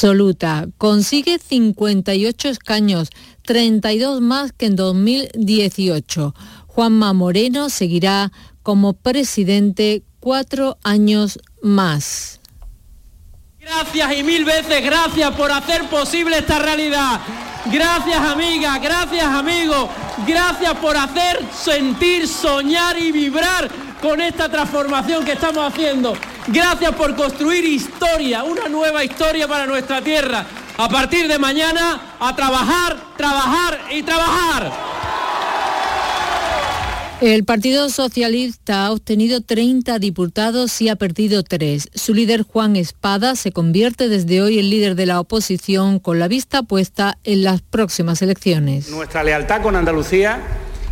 absoluta. Consigue 58 escaños, 32 más que en 2018. Juanma Moreno seguirá como presidente cuatro años más. Gracias y mil veces gracias por hacer posible esta realidad. Gracias amiga, gracias amigo, gracias por hacer sentir, soñar y vibrar con esta transformación que estamos haciendo. Gracias por construir historia, una nueva historia para nuestra tierra. A partir de mañana, a trabajar, trabajar y trabajar. El Partido Socialista ha obtenido 30 diputados y ha perdido 3. Su líder Juan Espada se convierte desde hoy en líder de la oposición con la vista puesta en las próximas elecciones. Nuestra lealtad con Andalucía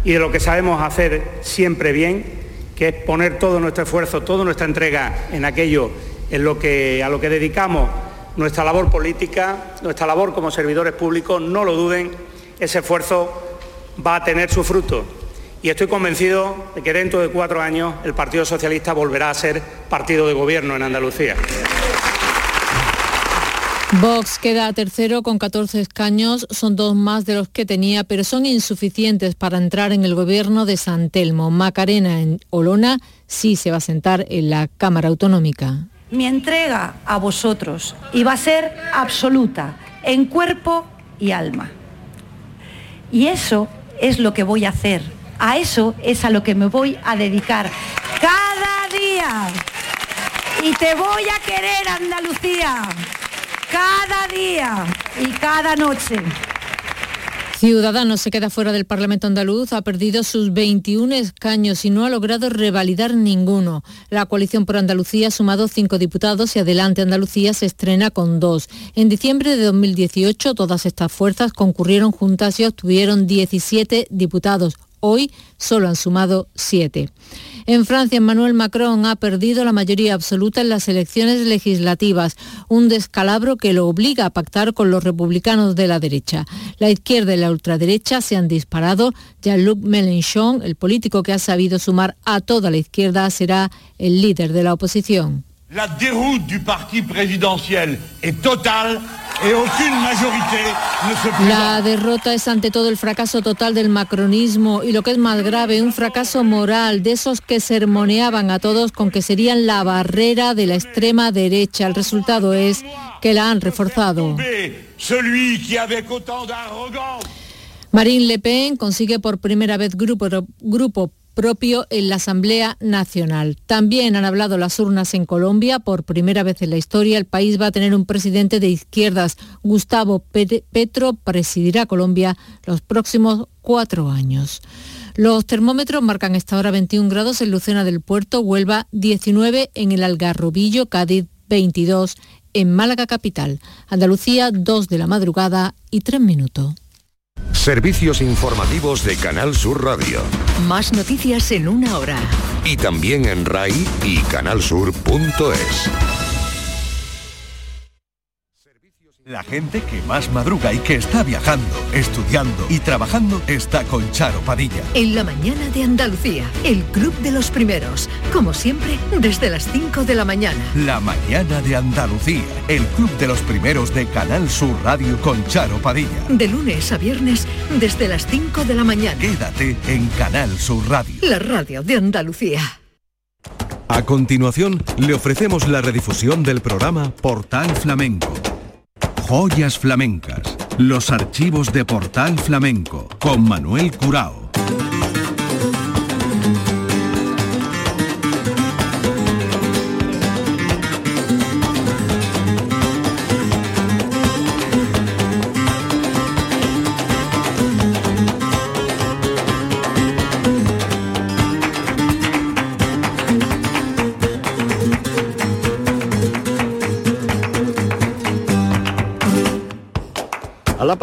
y de lo que sabemos hacer siempre bien, que es poner todo nuestro esfuerzo, toda nuestra entrega en aquello en lo que, a lo que dedicamos nuestra labor política, nuestra labor como servidores públicos, no lo duden, ese esfuerzo va a tener su fruto y estoy convencido de que dentro de cuatro años el Partido Socialista volverá a ser partido de gobierno en Andalucía. Vox queda tercero con 14 escaños, son dos más de los que tenía, pero son insuficientes para entrar en el gobierno de San Telmo. Macarena en Olona sí se va a sentar en la Cámara Autonómica. Mi entrega a vosotros iba a ser absoluta, en cuerpo y alma. Y eso es lo que voy a hacer a eso es a lo que me voy a dedicar cada día. Y te voy a querer, Andalucía, cada día y cada noche. Ciudadanos se queda fuera del Parlamento andaluz, ha perdido sus 21 escaños y no ha logrado revalidar ninguno. La coalición por Andalucía ha sumado cinco diputados y Adelante Andalucía se estrena con dos. En diciembre de 2018 todas estas fuerzas concurrieron juntas y obtuvieron 17 diputados, Hoy solo han sumado siete. En Francia, Emmanuel Macron ha perdido la mayoría absoluta en las elecciones legislativas, un descalabro que lo obliga a pactar con los republicanos de la derecha. La izquierda y la ultraderecha se han disparado. Jean-Luc Mélenchon, el político que ha sabido sumar a toda la izquierda, será el líder de la oposición. La déroute du parti présidentiel est totale la derrota es ante todo el fracaso total del macronismo y lo que es más grave, un fracaso moral de esos que sermoneaban a todos con que serían la barrera de la extrema derecha. El resultado es que la han reforzado. Marine Le Pen consigue por primera vez grupo, grupo propio en la Asamblea Nacional. También han hablado las urnas en Colombia. Por primera vez en la historia, el país va a tener un presidente de izquierdas. Gustavo Petro presidirá Colombia los próximos cuatro años. Los termómetros marcan esta hora 21 grados en Lucena del Puerto, Huelva 19 en el Algarrobillo, Cádiz 22 en Málaga capital, Andalucía 2 de la madrugada y 3 minutos. Servicios informativos de Canal Sur Radio. Más noticias en una hora. Y también en RAI y canalsur.es. La gente que más madruga y que está viajando, estudiando y trabajando está con Charo Padilla. En la mañana de Andalucía, el Club de los Primeros. Como siempre, desde las 5 de la mañana. La mañana de Andalucía, el Club de los Primeros de Canal Sur Radio con Charo Padilla. De lunes a viernes, desde las 5 de la mañana. Quédate en Canal Sur Radio. La radio de Andalucía. A continuación, le ofrecemos la redifusión del programa Portal Flamenco Joyas flamencas. Los archivos de Portal Flamenco con Manuel Curao.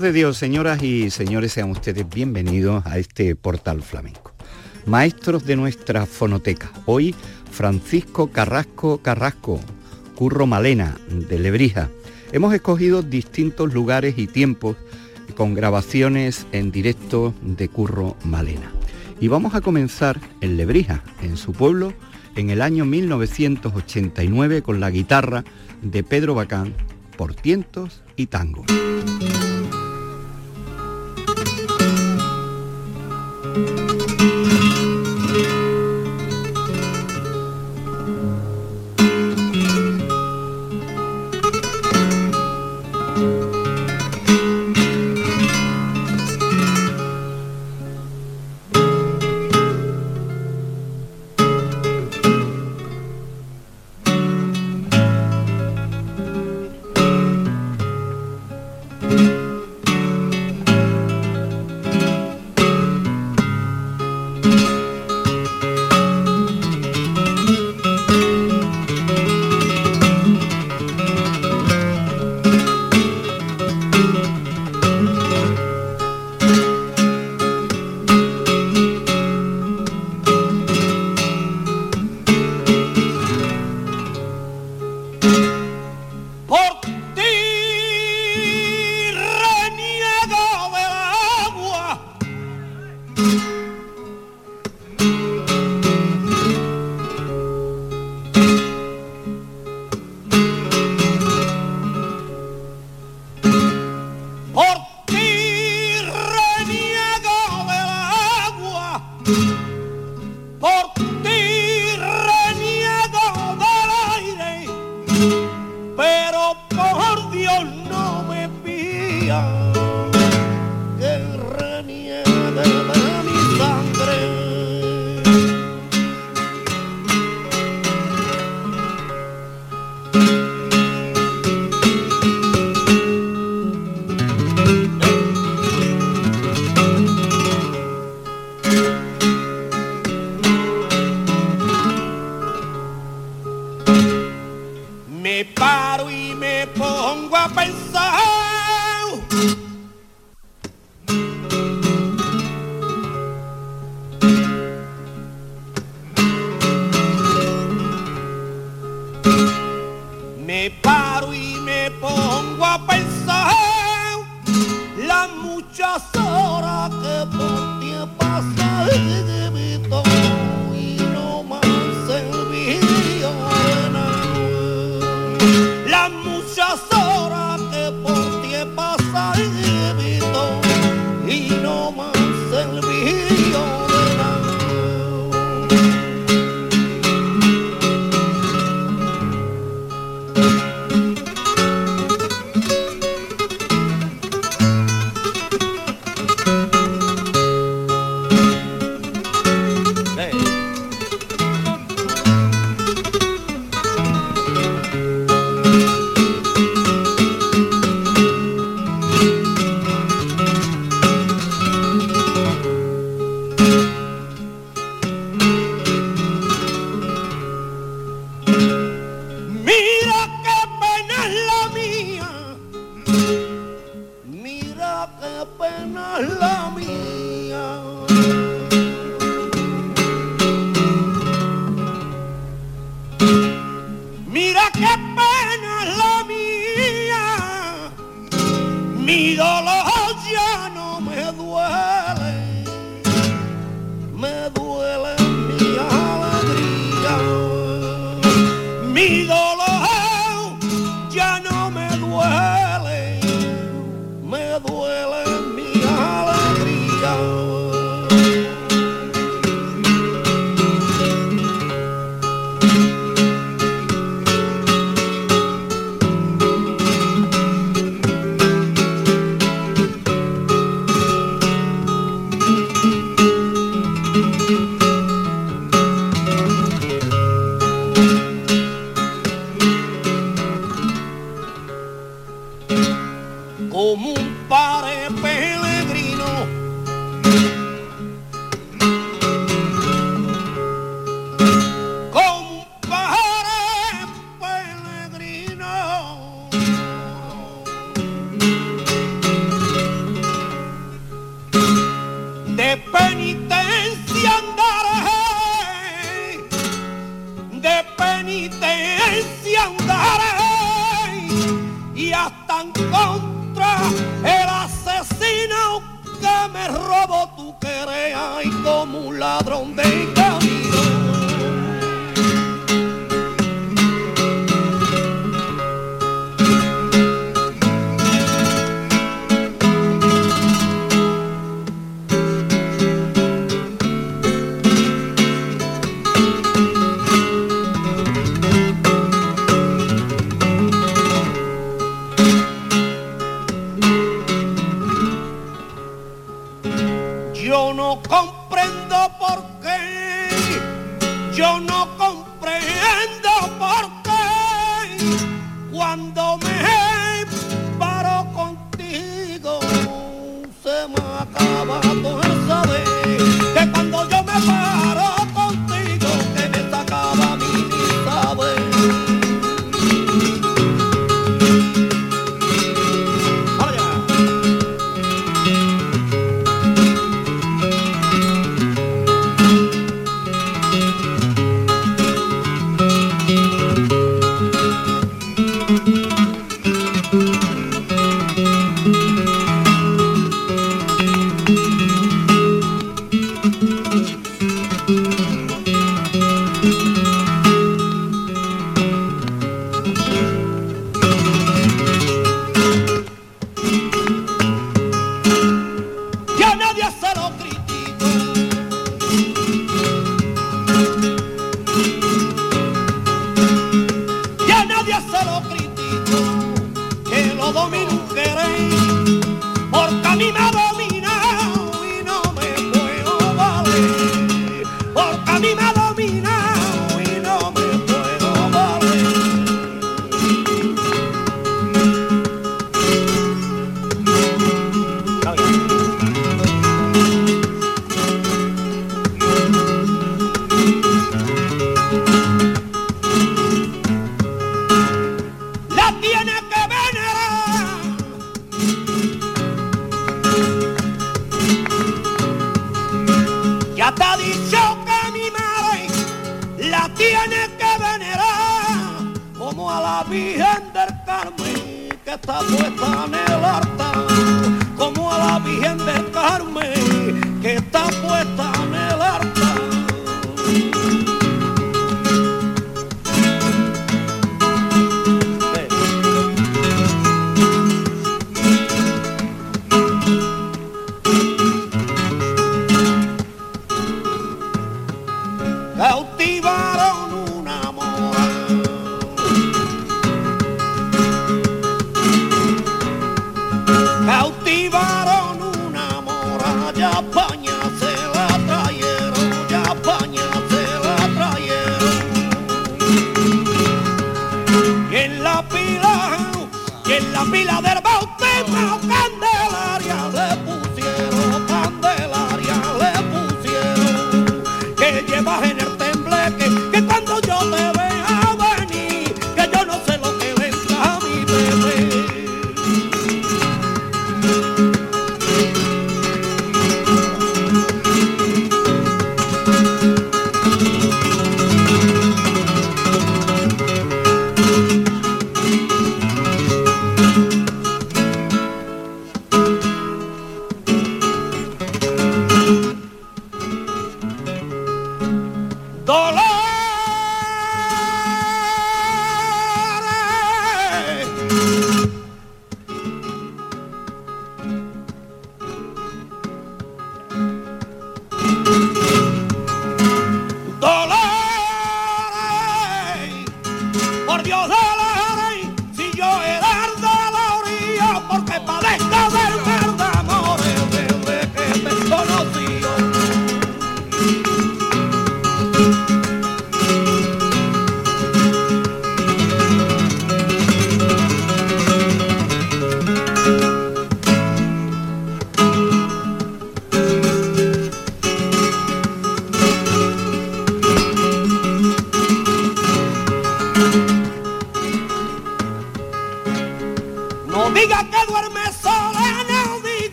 De Dios, señoras y señores, sean ustedes bienvenidos a este portal flamenco. Maestros de nuestra fonoteca. Hoy Francisco Carrasco Carrasco, Curro Malena, de Lebrija. Hemos escogido distintos lugares y tiempos con grabaciones en directo de Curro Malena. Y vamos a comenzar en Lebrija, en su pueblo, en el año 1989 con la guitarra de Pedro Bacán por tientos y tango. muchas horas que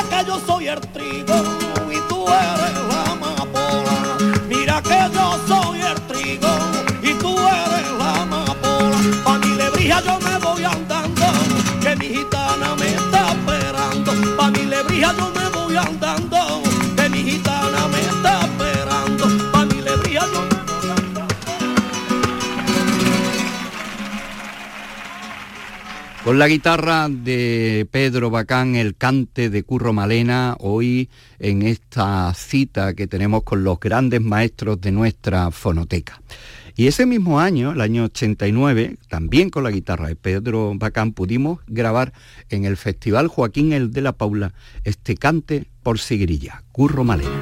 Mira que yo soy el trigo y tú eres la amapola. Mira que yo soy el trigo y tú eres la amapola. Pa' mi lebrija yo me voy andando, que mi gitana me está esperando. Pa' mi lebrija yo me voy andando. Con la guitarra de Pedro Bacán, el cante de Curro Malena, hoy en esta cita que tenemos con los grandes maestros de nuestra fonoteca. Y ese mismo año, el año 89, también con la guitarra de Pedro Bacán, pudimos grabar en el Festival Joaquín El de la Paula este cante por Sigrilla, Curro Malena.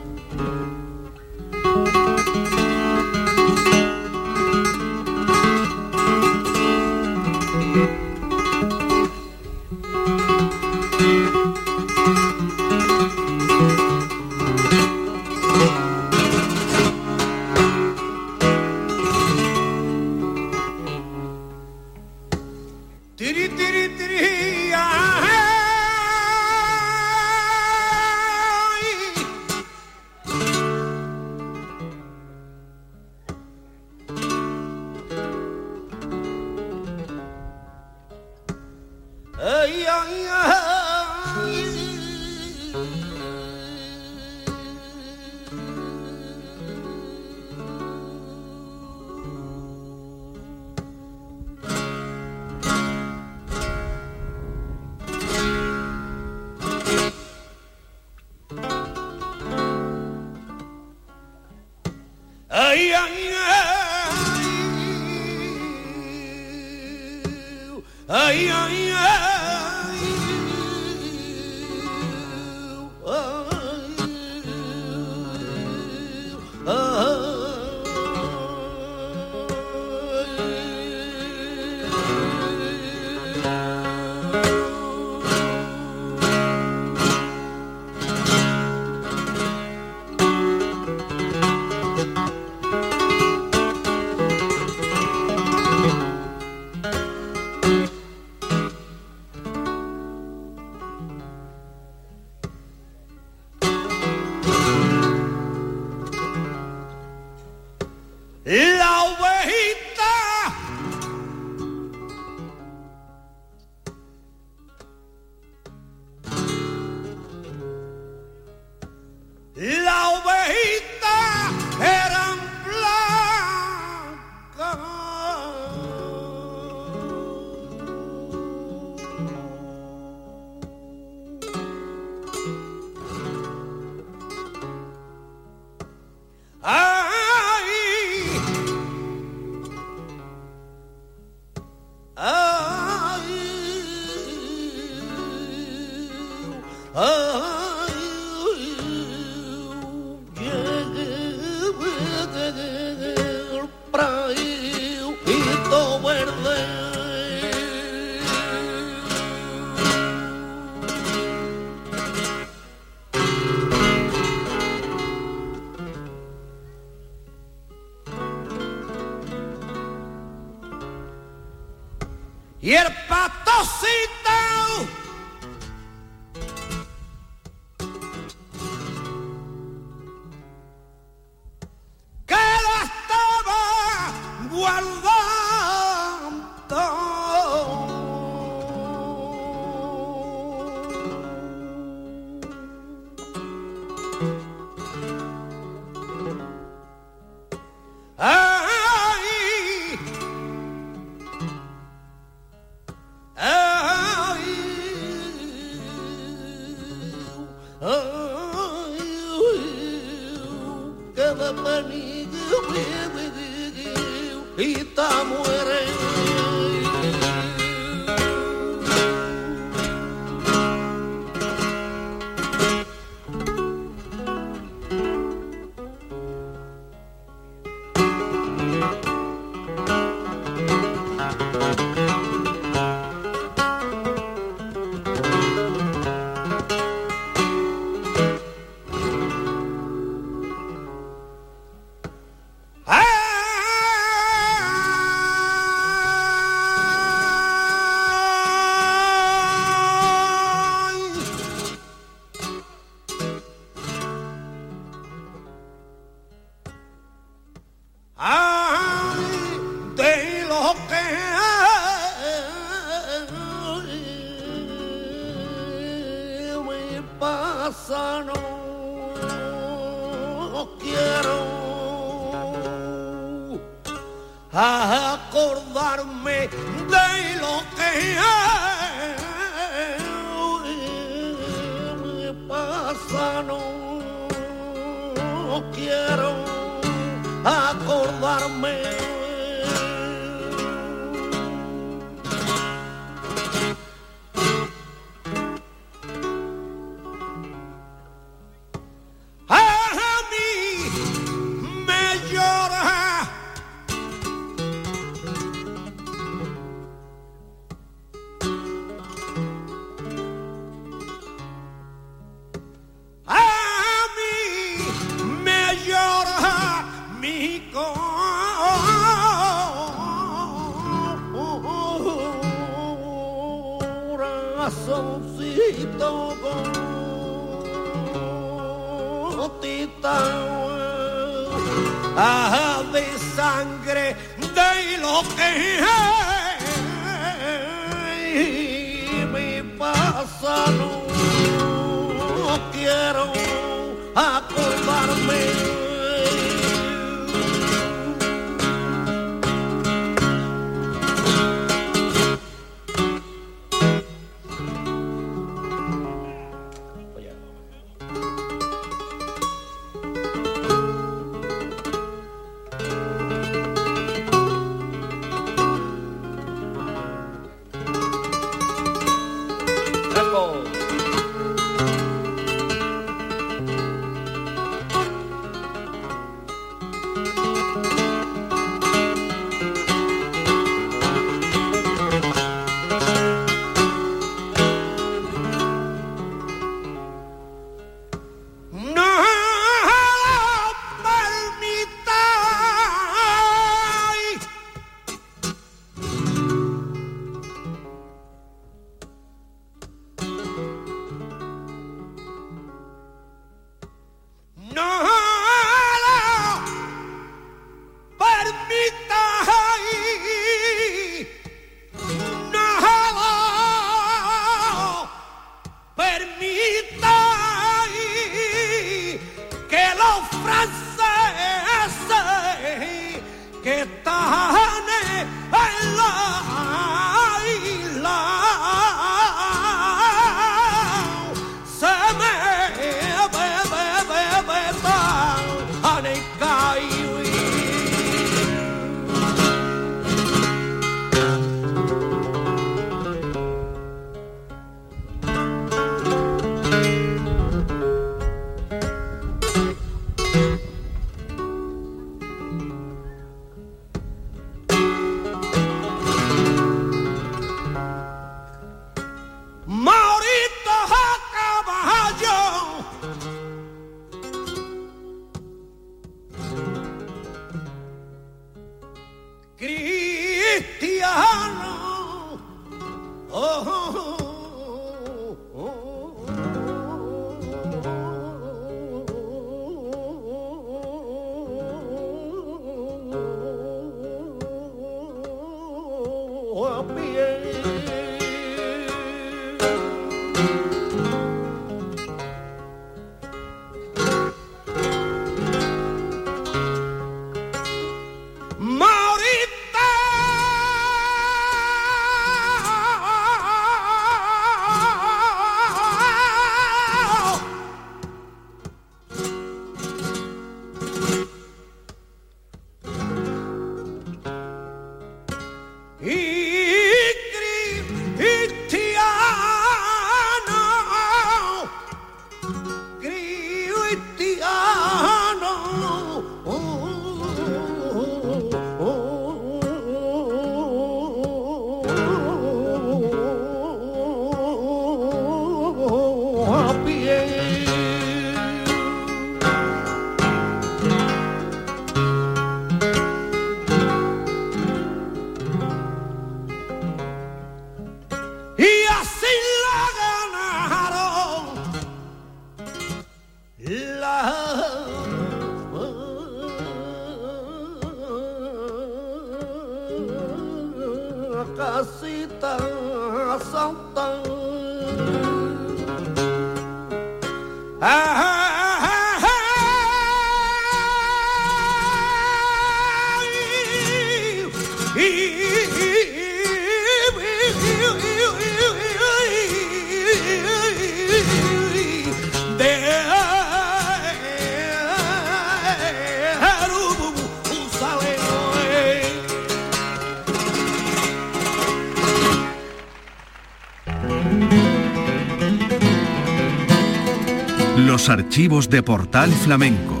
De Portal Flamenco.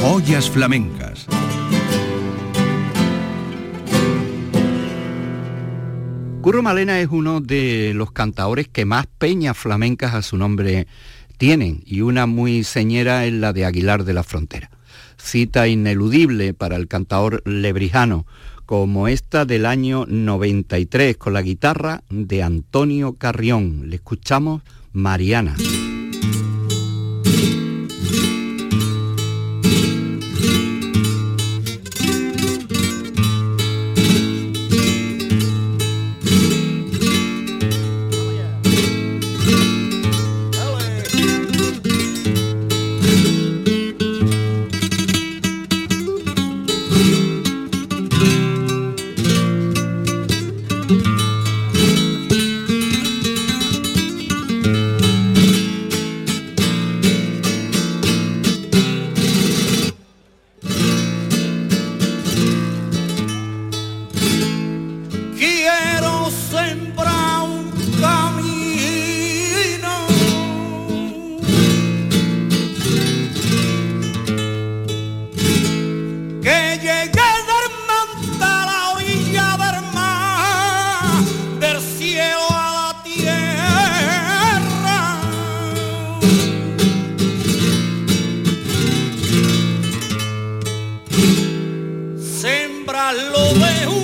Joyas flamencas. Curro Malena es uno de los cantaores que más peñas flamencas a su nombre tienen y una muy señera es la de Aguilar de la Frontera. Cita ineludible para el cantador lebrijano, como esta del año 93 con la guitarra de Antonio Carrión. Le escuchamos Mariana. Por un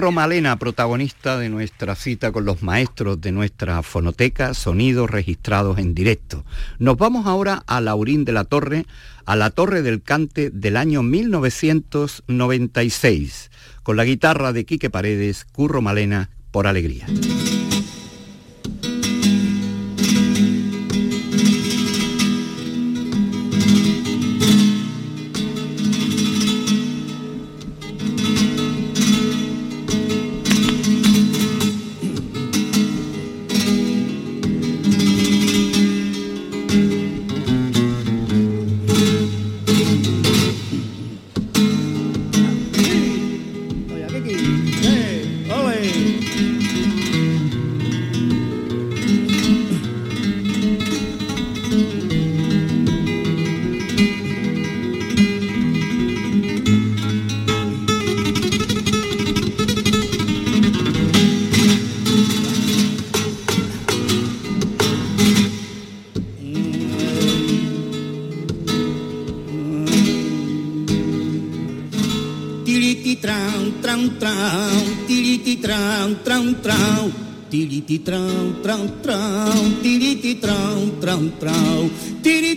Curro Malena, protagonista de nuestra cita con los maestros de nuestra fonoteca, sonidos registrados en directo. Nos vamos ahora a Laurín de la Torre, a la Torre del Cante del año 1996, con la guitarra de Quique Paredes, Curro Malena, por alegría.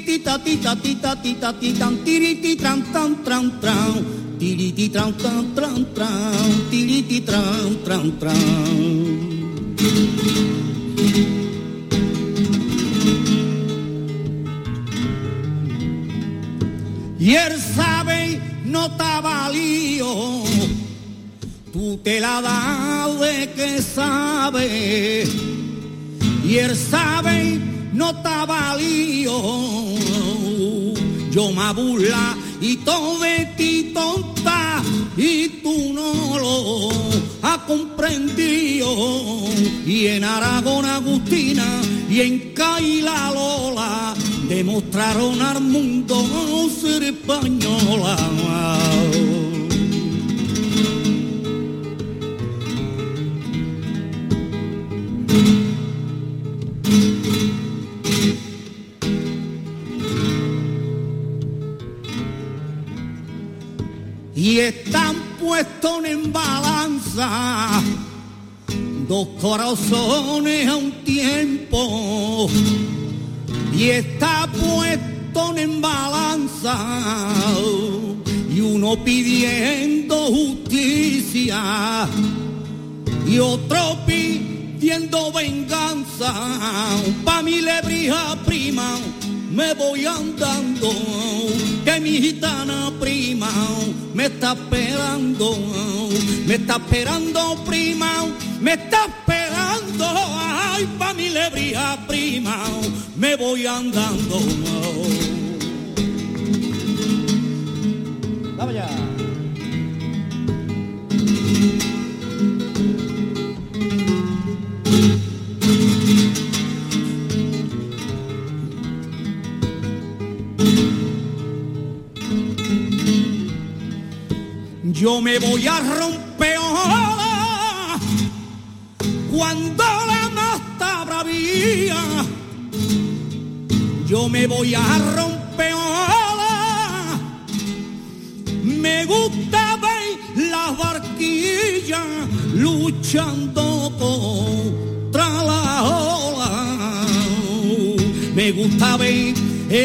Ti ta ti ta ti ta ti tam. Tiriti trau trau trau trau. Tiriti trau trau trau trau. Tiriti trau trau trau. Y él sabe no estaba lío tú te la das que sabe. Y él sabe no está lío yo me burla y todo de ti tonta y tú no lo has comprendido. Y en Aragón Agustina y en Caila Lola demostraron al mundo ser española y están puestos en balanza. Dos corazones a un tiempo. Y está puesto en balanza. Y uno pidiendo justicia. Y otro pidiendo venganza. Pa mi lebrija prima me voy andando, que mi gitana prima me está esperando, me está esperando prima, me está esperando, ay, pa' mi prima, me voy andando. Yo me voy a romper cuando la mata bravía. Yo me voy a romper Me gusta ver las barquillas luchando contra la ola. Me gusta ver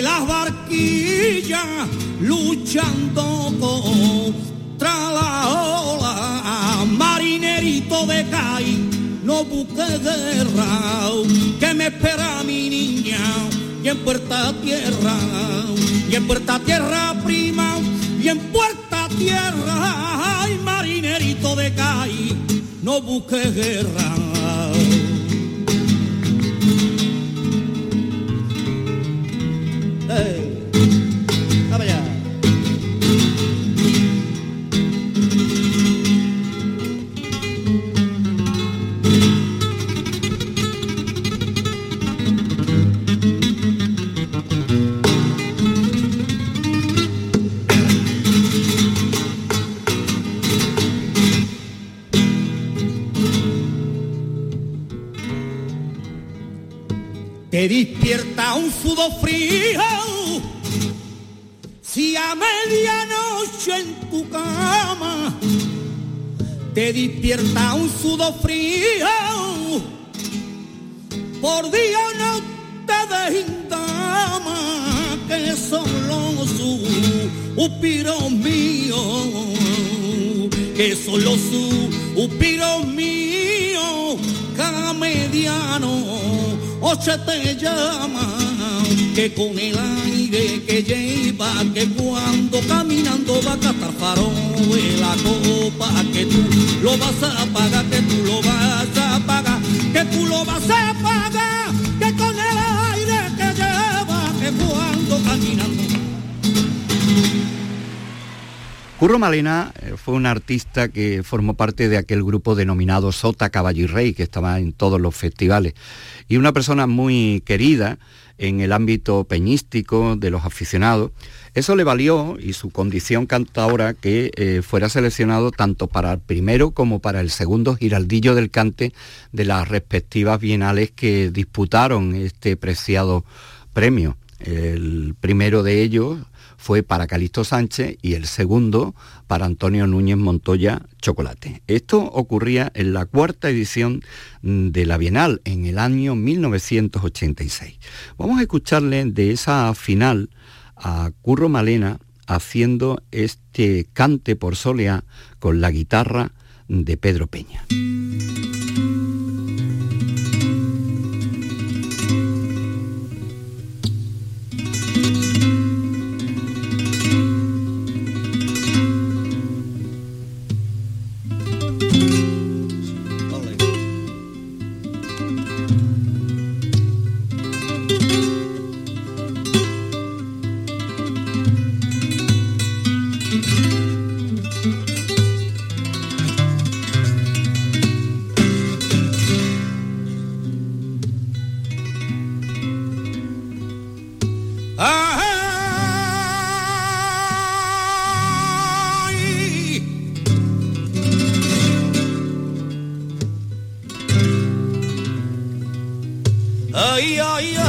las barquillas luchando contra la ola. Marinerito de CAI, no busques guerra, que me espera mi niña y en puerta tierra, y en puerta tierra prima, y en puerta tierra, ay marinerito de CAI, no busques guerra. Te despierta un sudor frío si a medianoche en tu cama te despierta un sudor frío. Por día no te dama que solo suspiros míos, que solo suspiros míos, cada mediano ocho te llama, que con el aire que lleva, que cuando caminando va a catar farol la copa, que tú lo vas a pagar, que tú lo vas a pagar, que tú lo vas a pagar, que con el aire que lleva, que cuando caminando. Curro Malena eh, fue un artista que formó parte de aquel grupo denominado Sota Caballo y Rey, que estaba en todos los festivales, y una persona muy querida en el ámbito peñístico de los aficionados. Eso le valió, y su condición cantadora, que eh, fuera seleccionado tanto para el primero como para el segundo giraldillo del cante de las respectivas bienales que disputaron este preciado premio. El primero de ellos fue para Calixto Sánchez y el segundo para Antonio Núñez Montoya Chocolate. Esto ocurría en la cuarta edición de la Bienal en el año 1986. Vamos a escucharle de esa final a Curro Malena haciendo este cante por solea con la guitarra de Pedro Peña. yo, yo.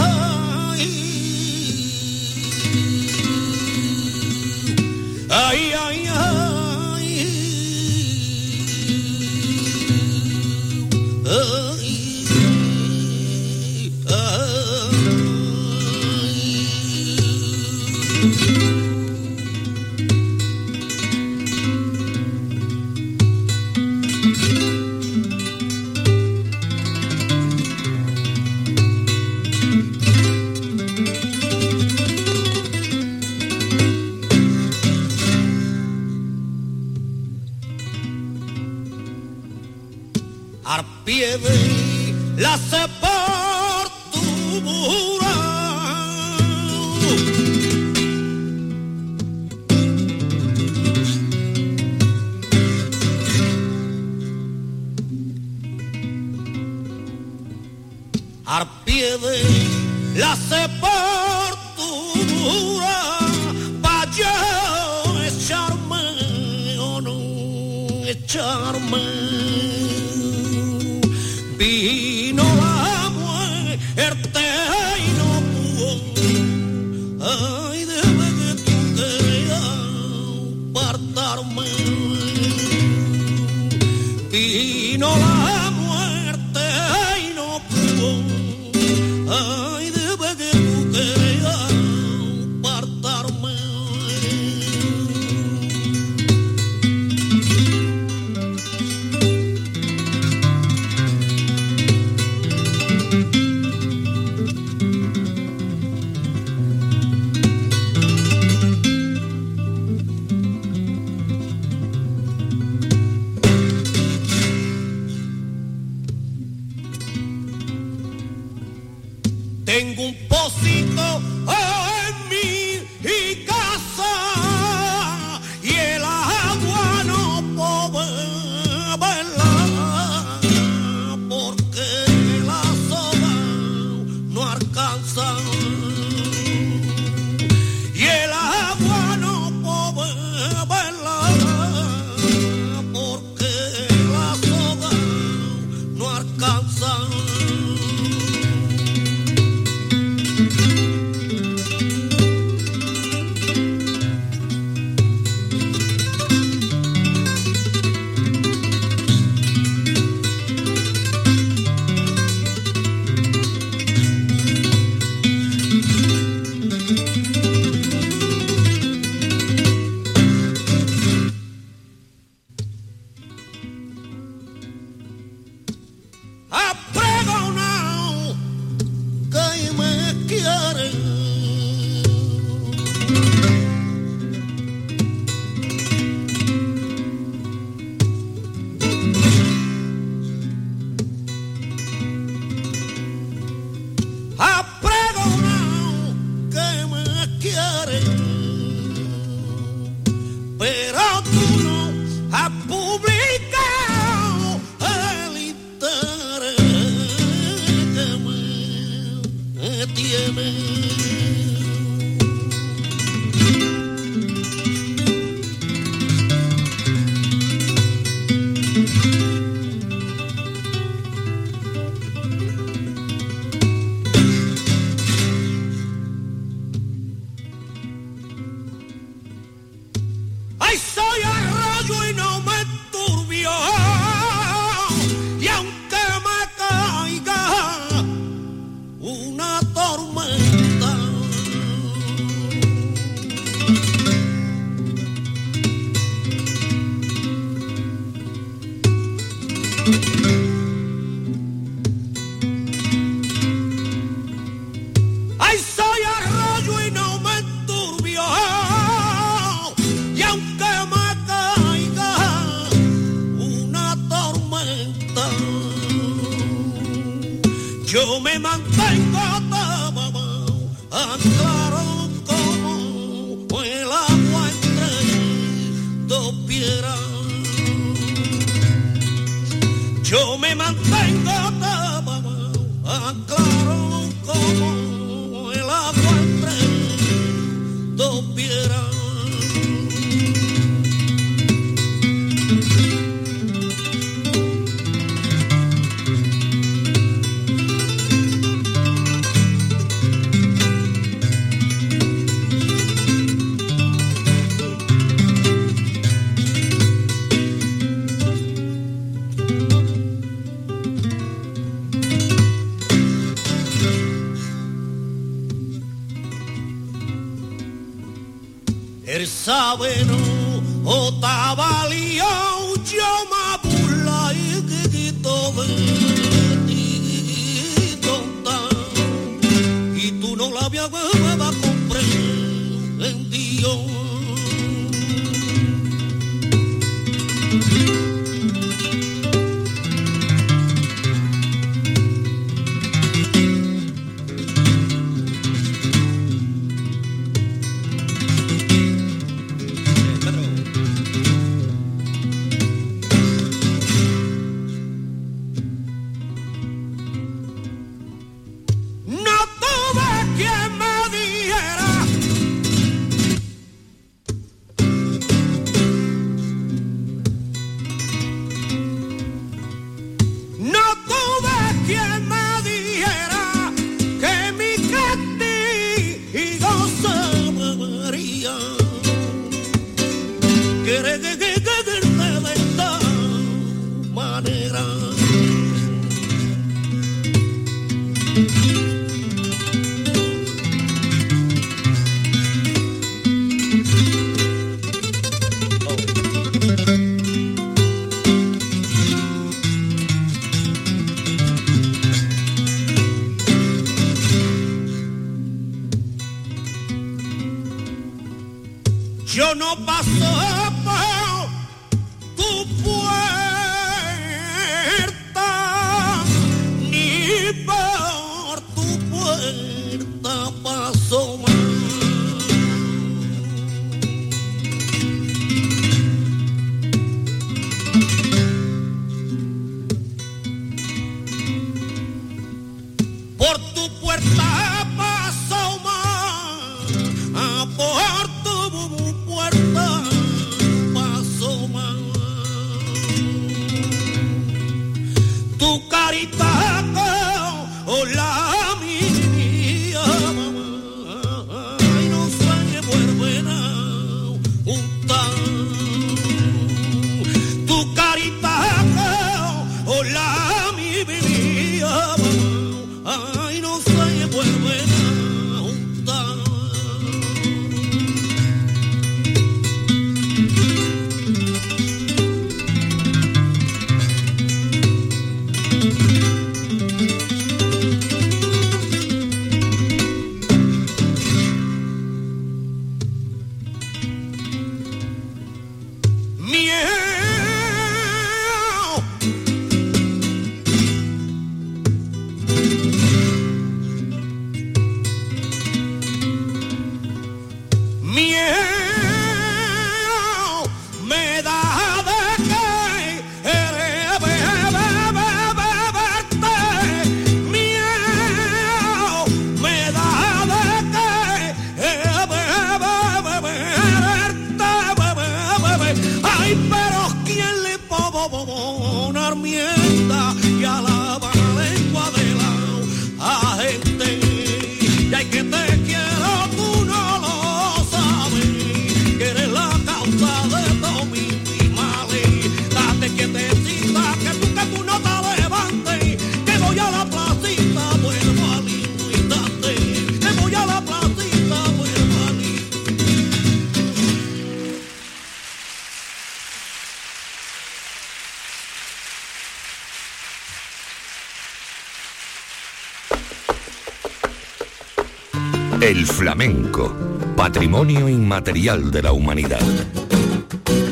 El flamenco, patrimonio inmaterial de la humanidad.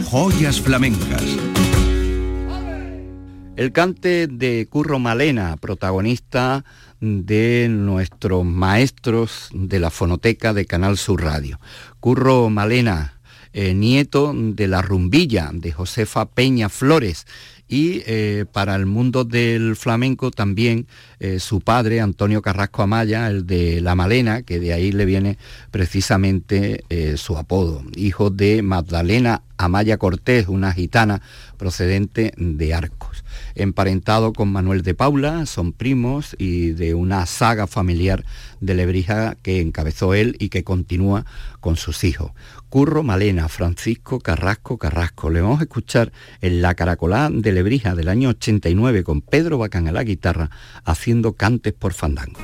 Joyas flamencas. El cante de Curro Malena, protagonista de nuestros maestros de la fonoteca de Canal Sur Radio. Curro Malena, eh, nieto de la rumbilla de Josefa Peña Flores, y eh, para el mundo del flamenco también eh, su padre, Antonio Carrasco Amaya, el de La Malena, que de ahí le viene precisamente eh, su apodo, hijo de Magdalena Amaya Cortés, una gitana procedente de Arcos. Emparentado con Manuel de Paula, son primos y de una saga familiar de Lebrija que encabezó él y que continúa con sus hijos. Curro Malena, Francisco Carrasco Carrasco. Le vamos a escuchar en La Caracolá de Lebrija del año 89 con Pedro Bacán a la guitarra haciendo cantes por fandango.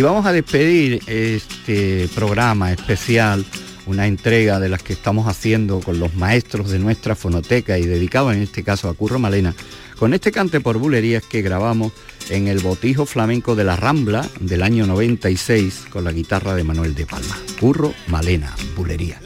Y vamos a despedir este programa especial, una entrega de las que estamos haciendo con los maestros de nuestra fonoteca y dedicado en este caso a Curro Malena, con este cante por bulerías que grabamos en el Botijo Flamenco de la Rambla del año 96 con la guitarra de Manuel de Palma. Curro Malena, bulería.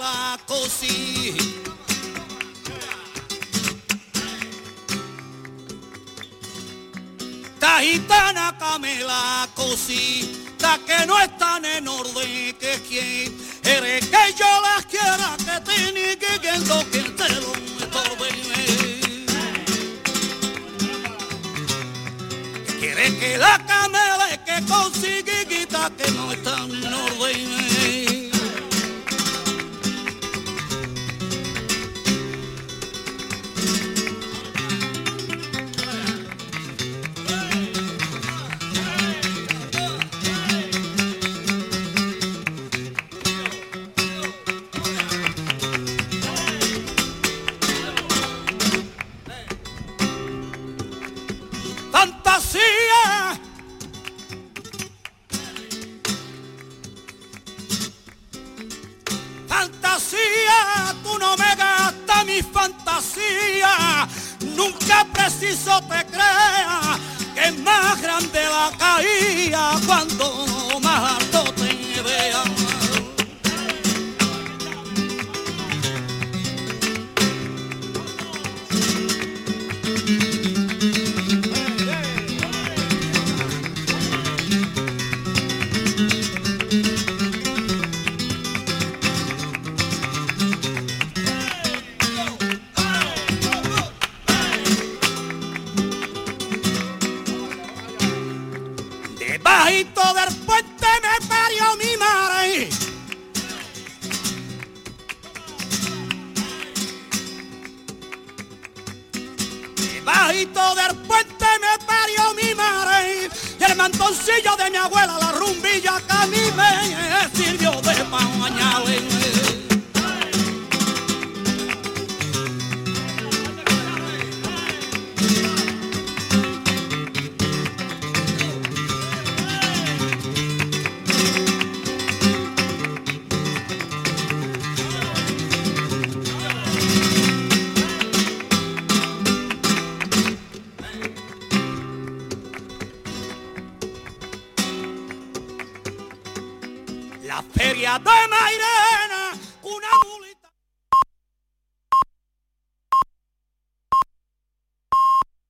Camela cosí. La gitana Camela cosí. La que no están en orden que quien eres que yo las quiera que tiene que viendo que te lo estorbe. Que la camela que consigue quita que no están en orden.